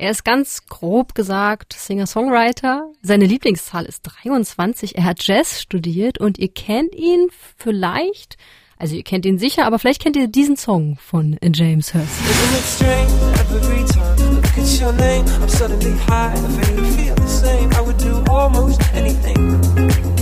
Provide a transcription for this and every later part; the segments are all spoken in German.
Er ist ganz grob gesagt Singer-Songwriter. Seine Lieblingszahl ist 23. Er hat Jazz studiert und ihr kennt ihn vielleicht, also ihr kennt ihn sicher, aber vielleicht kennt ihr diesen Song von James Hurst.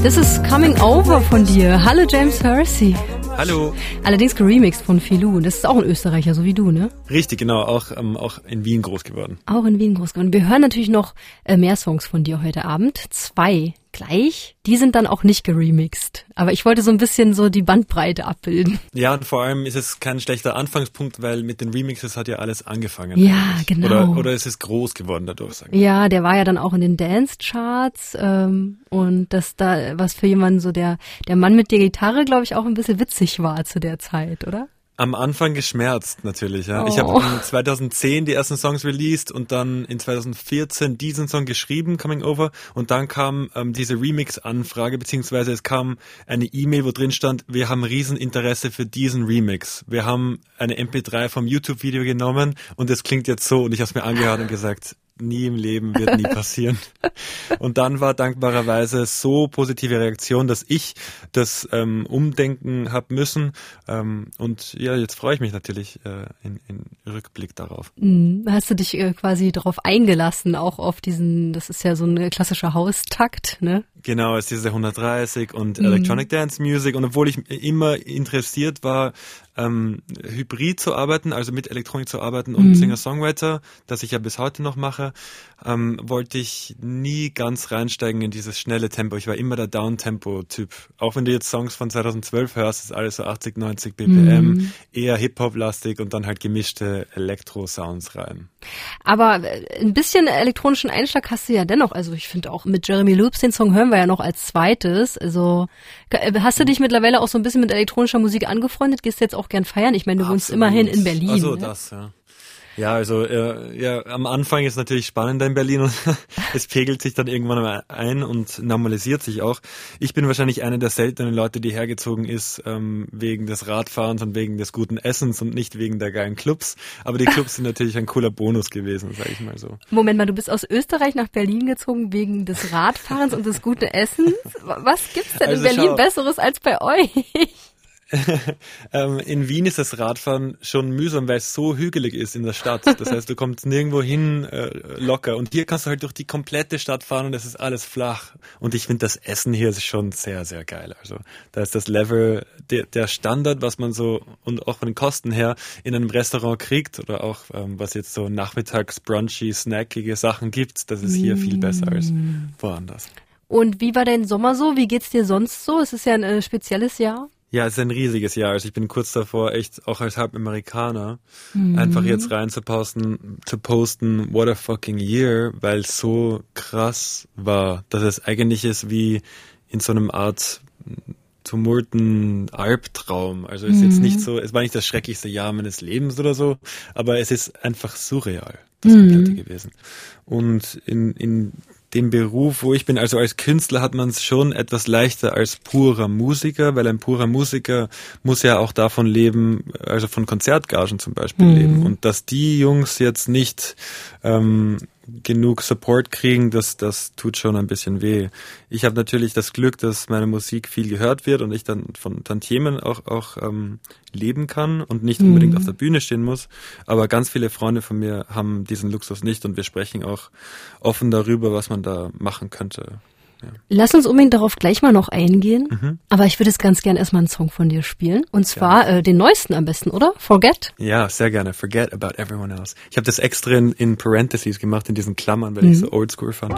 Das ist Coming Over von dir. Hallo James Hersey. Hallo. Allerdings geremixed von Filou. Das ist auch ein Österreicher, so wie du, ne? Richtig, genau. Auch, ähm, auch in Wien groß geworden. Auch in Wien groß geworden. Wir hören natürlich noch äh, mehr Songs von dir heute Abend. Zwei gleich. Die sind dann auch nicht geremixed. Aber ich wollte so ein bisschen so die Bandbreite abbilden. Ja, und vor allem ist es kein schlechter Anfangspunkt, weil mit den Remixes hat ja alles angefangen. Ja, eigentlich. genau. Oder, oder es ist groß geworden dadurch, sagen wir. Ja, der war ja dann auch in den Dance-Charts. Ähm, und das da, was für jemanden so der, der Mann mit der Gitarre, glaube ich, auch ein bisschen witzig war zu der Zeit, oder? Am Anfang geschmerzt natürlich, ja. Oh. Ich habe 2010 die ersten Songs released und dann in 2014 diesen Song geschrieben, Coming Over, und dann kam ähm, diese Remix-Anfrage, beziehungsweise es kam eine E-Mail, wo drin stand, wir haben Rieseninteresse für diesen Remix. Wir haben eine MP3 vom YouTube-Video genommen und es klingt jetzt so und ich habe es mir angehört und gesagt, nie im Leben, wird nie passieren. Und dann war dankbarerweise so positive Reaktion, dass ich das ähm, umdenken habe müssen. Ähm, und ja, jetzt freue ich mich natürlich äh, in, in Rückblick darauf. Mhm. Hast du dich äh, quasi darauf eingelassen, auch auf diesen, das ist ja so ein klassischer Haustakt, ne? Genau, es ist diese 130 und mhm. Electronic Dance Music. Und obwohl ich immer interessiert war, ähm, hybrid zu arbeiten, also mit Elektronik zu arbeiten und mhm. Singer-Songwriter, das ich ja bis heute noch mache, ähm, wollte ich nie ganz reinsteigen in dieses schnelle Tempo. Ich war immer der Down-Tempo-Typ. Auch wenn du jetzt Songs von 2012 hörst, ist alles so 80, 90 BPM, mhm. eher Hip-Hop-lastig und dann halt gemischte Elektro-Sounds rein. Aber äh, ein bisschen elektronischen Einschlag hast du ja dennoch. Also ich finde auch mit Jeremy Loops, den Song hören wir ja noch als zweites. Also äh, hast du dich mittlerweile auch so ein bisschen mit elektronischer Musik angefreundet? Gehst du jetzt auch gern feiern? Ich meine, du Absolut. wohnst immerhin in Berlin. Also ne? das, ja. Ja, also äh, ja, am Anfang ist natürlich spannender in Berlin und es pegelt sich dann irgendwann ein und normalisiert sich auch. Ich bin wahrscheinlich einer der seltenen Leute, die hergezogen ist ähm, wegen des Radfahrens und wegen des guten Essens und nicht wegen der geilen Clubs. Aber die Clubs sind natürlich ein cooler Bonus gewesen, sage ich mal so. Moment mal, du bist aus Österreich nach Berlin gezogen wegen des Radfahrens und des guten Essens. Was gibt's denn also in Berlin schau, Besseres als bei euch? ähm, in Wien ist das Radfahren schon mühsam, weil es so hügelig ist in der Stadt. Das heißt, du kommst nirgendwo hin äh, locker. Und hier kannst du halt durch die komplette Stadt fahren und es ist alles flach. Und ich finde das Essen hier ist schon sehr, sehr geil. Also da ist das Level, der, der Standard, was man so und auch von den Kosten her in einem Restaurant kriegt oder auch ähm, was jetzt so nachmittags brunchy, snackige Sachen gibt, das ist hier viel besser als mm. woanders. Und wie war dein Sommer so? Wie geht's dir sonst so? Es ist ja ein äh, spezielles Jahr. Ja, es ist ein riesiges Jahr. Also ich bin kurz davor, echt auch als Halbamerikaner, mhm. einfach jetzt rein zu posten, zu posten, what a fucking year, weil es so krass war, dass es eigentlich ist wie in so einem Art tumulten Albtraum. Also es ist mhm. jetzt nicht so, es war nicht das schrecklichste Jahr meines Lebens oder so, aber es ist einfach surreal, das mhm. komplette gewesen. Und in, in dem Beruf, wo ich bin, also als Künstler hat man es schon etwas leichter als purer Musiker, weil ein purer Musiker muss ja auch davon leben, also von Konzertgagen zum Beispiel mhm. leben. Und dass die Jungs jetzt nicht ähm, genug Support kriegen, das, das tut schon ein bisschen weh. Ich habe natürlich das Glück, dass meine Musik viel gehört wird und ich dann von Tantiemen auch, auch ähm, leben kann und nicht mhm. unbedingt auf der Bühne stehen muss. Aber ganz viele Freunde von mir haben diesen Luxus nicht und wir sprechen auch offen darüber, was man da machen könnte. Ja. Lass uns unbedingt darauf gleich mal noch eingehen. Mhm. Aber ich würde es ganz gern erstmal einen Song von dir spielen. Und zwar äh, den neuesten am besten, oder? Forget? Ja, sehr gerne. Forget about everyone else. Ich habe das extra in, in Parentheses gemacht, in diesen Klammern, weil mhm. ich so oldschool fand.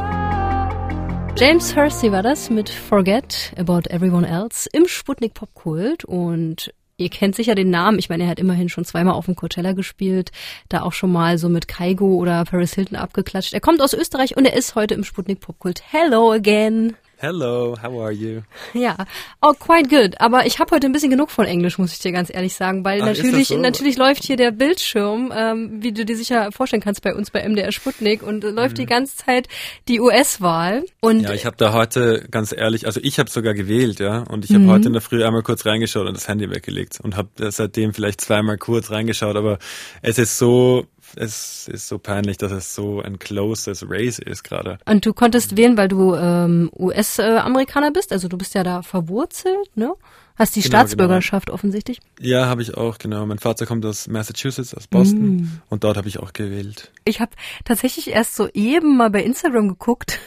James Hersey war das mit Forget About Everyone Else im Sputnik Popkult und Ihr kennt sicher den Namen. Ich meine, er hat immerhin schon zweimal auf dem Coachella gespielt, da auch schon mal so mit Kaigo oder Paris Hilton abgeklatscht. Er kommt aus Österreich und er ist heute im Sputnik Popkult. Hello again. Hello, how are you? Ja, oh, quite good. Aber ich habe heute ein bisschen genug von Englisch, muss ich dir ganz ehrlich sagen, weil Ach, natürlich, so? natürlich läuft hier der Bildschirm, ähm, wie du dir sicher vorstellen kannst bei uns bei MDR Sputnik und äh, läuft mhm. die ganze Zeit die US-Wahl. Und ja, ich habe da heute ganz ehrlich, also ich habe sogar gewählt, ja, und ich habe mhm. heute in der Früh einmal kurz reingeschaut und das Handy weggelegt und habe seitdem vielleicht zweimal kurz reingeschaut, aber es ist so es ist so peinlich, dass es so ein closes Race ist gerade. Und du konntest wählen, weil du ähm, US-Amerikaner bist, also du bist ja da verwurzelt, ne? Hast die genau, Staatsbürgerschaft genau. offensichtlich? Ja, habe ich auch, genau. Mein Vater kommt aus Massachusetts, aus Boston mm. und dort habe ich auch gewählt. Ich habe tatsächlich erst so eben mal bei Instagram geguckt.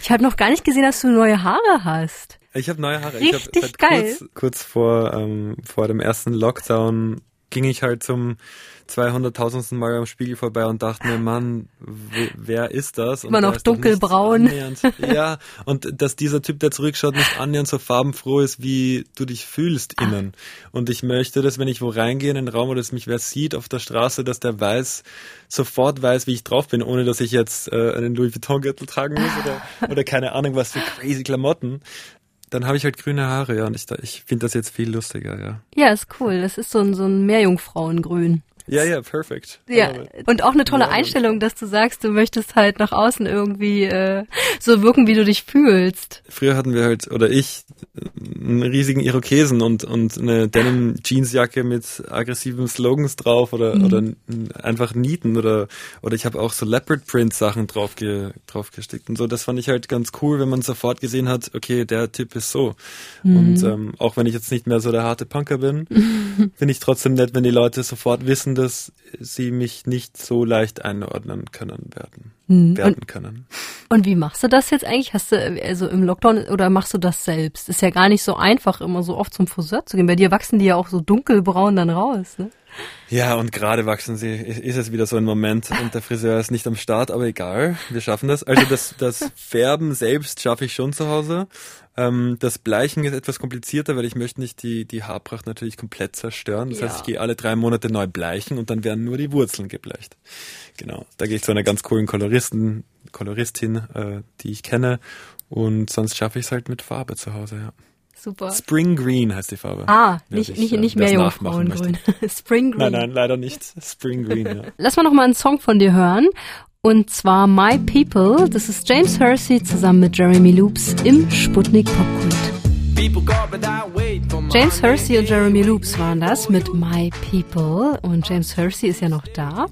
Ich habe noch gar nicht gesehen, dass du neue Haare hast. Ich habe neue Haare. Richtig ich hab geil. Kurz, kurz vor, ähm, vor dem ersten Lockdown ging ich halt zum 200.000. Mal am Spiegel vorbei und dachte mir, Mann, wer ist das? Und Immer noch dunkelbraun. ja, und dass dieser Typ, der zurückschaut, nicht annähernd so farbenfroh ist, wie du dich fühlst innen. Und ich möchte, dass wenn ich wo reingehe in den Raum oder dass mich wer sieht auf der Straße, dass der weiß, sofort weiß, wie ich drauf bin, ohne dass ich jetzt äh, einen Louis Vuitton-Gürtel tragen muss oder, oder keine Ahnung was für crazy Klamotten, dann habe ich halt grüne Haare, ja, und ich, ich finde das jetzt viel lustiger, ja. Ja, ist cool. Das ist so ein, so ein Meerjungfrauengrün. Ja, ja, perfekt. Ja, und auch eine tolle Einstellung, dass du sagst, du möchtest halt nach außen irgendwie äh, so wirken, wie du dich fühlst. Früher hatten wir halt, oder ich, einen riesigen Irokesen und, und eine Denim-Jeansjacke mit aggressiven Slogans drauf oder, mhm. oder einfach Nieten oder, oder ich habe auch so Leopard-Print-Sachen drauf, ge, drauf gestickt und so. Das fand ich halt ganz cool, wenn man sofort gesehen hat, okay, der Typ ist so. Mhm. Und ähm, auch wenn ich jetzt nicht mehr so der harte Punker bin, finde ich trotzdem nett, wenn die Leute sofort wissen, dass sie mich nicht so leicht einordnen können werden. Mhm. Werden und, können. Und wie machst du das jetzt eigentlich? Hast du also im Lockdown oder machst du das selbst? Ist ja gar nicht so einfach, immer so oft zum Friseur zu gehen. Bei dir wachsen die ja auch so dunkelbraun dann raus, ne? Ja, und gerade wachsen sie, ist es wieder so ein Moment und der Friseur ist nicht am Start, aber egal, wir schaffen das. Also das, das Färben selbst schaffe ich schon zu Hause. Ähm, das Bleichen ist etwas komplizierter, weil ich möchte nicht die, die Haarpracht natürlich komplett zerstören. Das ja. heißt, ich gehe alle drei Monate neu bleichen und dann werden nur die Wurzeln gebleicht. Genau. Da gehe ich zu einer ganz coolen Koloristen, Koloristin, äh, die ich kenne. Und sonst schaffe ich es halt mit Farbe zu Hause, ja. Super. Spring Green heißt die Farbe. Ah, nicht, sich, nicht, äh, nicht mehr Jungfrauengrün. Spring Green. Nein, nein, leider nicht. Spring Green, ja. Lass mal noch mal einen Song von dir hören. Und zwar My People. Das ist James Hersey zusammen mit Jeremy Loops im Sputnik Popkult. James Hersey und Jeremy Loops waren das mit My People und James Hersey ist ja noch da.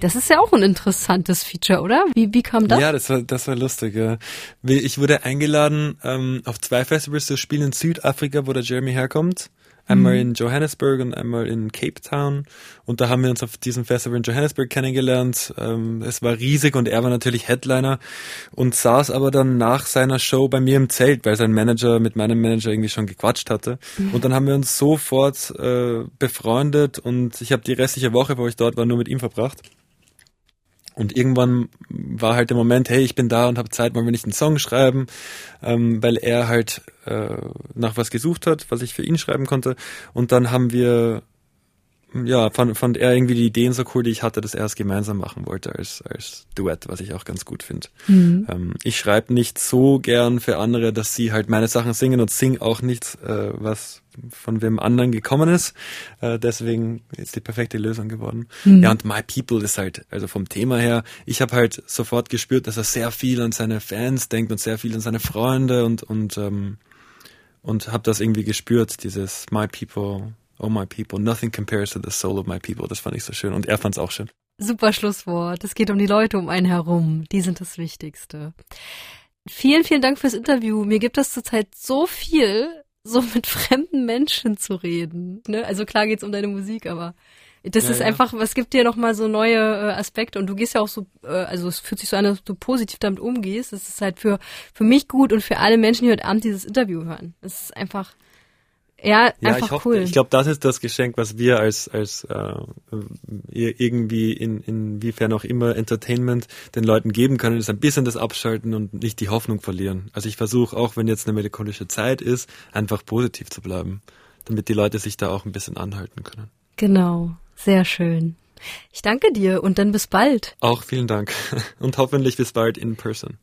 Das ist ja auch ein interessantes Feature, oder? Wie, wie kam das? Ja, das war, das war lustig. Ja. Ich wurde eingeladen, ähm, auf zwei Festivals zu spielen in Südafrika, wo der Jeremy herkommt. Einmal mhm. in Johannesburg und einmal in Cape Town. Und da haben wir uns auf diesem Festival in Johannesburg kennengelernt. Ähm, es war riesig und er war natürlich Headliner und saß aber dann nach seiner Show bei mir im Zelt, weil sein Manager mit meinem Manager irgendwie schon gequatscht hatte. Mhm. Und dann haben wir uns sofort äh, befreundet und ich habe die restliche Woche, wo ich dort war, nur mit ihm verbracht. Und irgendwann war halt der Moment, hey, ich bin da und habe Zeit, wollen wir nicht einen Song schreiben, ähm, weil er halt äh, nach was gesucht hat, was ich für ihn schreiben konnte. Und dann haben wir, ja, fand, fand er irgendwie die Ideen so cool, die ich hatte, dass er es gemeinsam machen wollte als, als Duett, was ich auch ganz gut finde. Mhm. Ähm, ich schreibe nicht so gern für andere, dass sie halt meine Sachen singen und sing auch nichts, äh, was von wem anderen gekommen ist. Äh, deswegen ist die perfekte Lösung geworden. Mhm. Ja, und My People ist halt, also vom Thema her, ich habe halt sofort gespürt, dass er sehr viel an seine Fans denkt und sehr viel an seine Freunde und und ähm, und habe das irgendwie gespürt, dieses My People, Oh My People, nothing compares to the soul of my people. Das fand ich so schön und er fand es auch schön. Super Schlusswort. Es geht um die Leute um einen herum. Die sind das Wichtigste. Vielen, vielen Dank fürs Interview. Mir gibt das zurzeit so viel, so mit fremden Menschen zu reden. Ne? Also klar geht's um deine Musik, aber das ja, ist ja. einfach, was gibt dir nochmal so neue äh, Aspekte und du gehst ja auch so, äh, also es fühlt sich so an, dass du positiv damit umgehst. Das ist halt für, für mich gut und für alle Menschen, die heute Abend dieses Interview hören. Das ist einfach, ja, ja einfach ich hoffe, cool. Ich glaube, das ist das Geschenk, was wir als als äh, irgendwie in inwiefern auch immer Entertainment den Leuten geben können, ist ein bisschen das Abschalten und nicht die Hoffnung verlieren. Also ich versuche auch, wenn jetzt eine melancholische Zeit ist, einfach positiv zu bleiben, damit die Leute sich da auch ein bisschen anhalten können. Genau, sehr schön. Ich danke dir und dann bis bald. Auch vielen Dank und hoffentlich bis bald in person.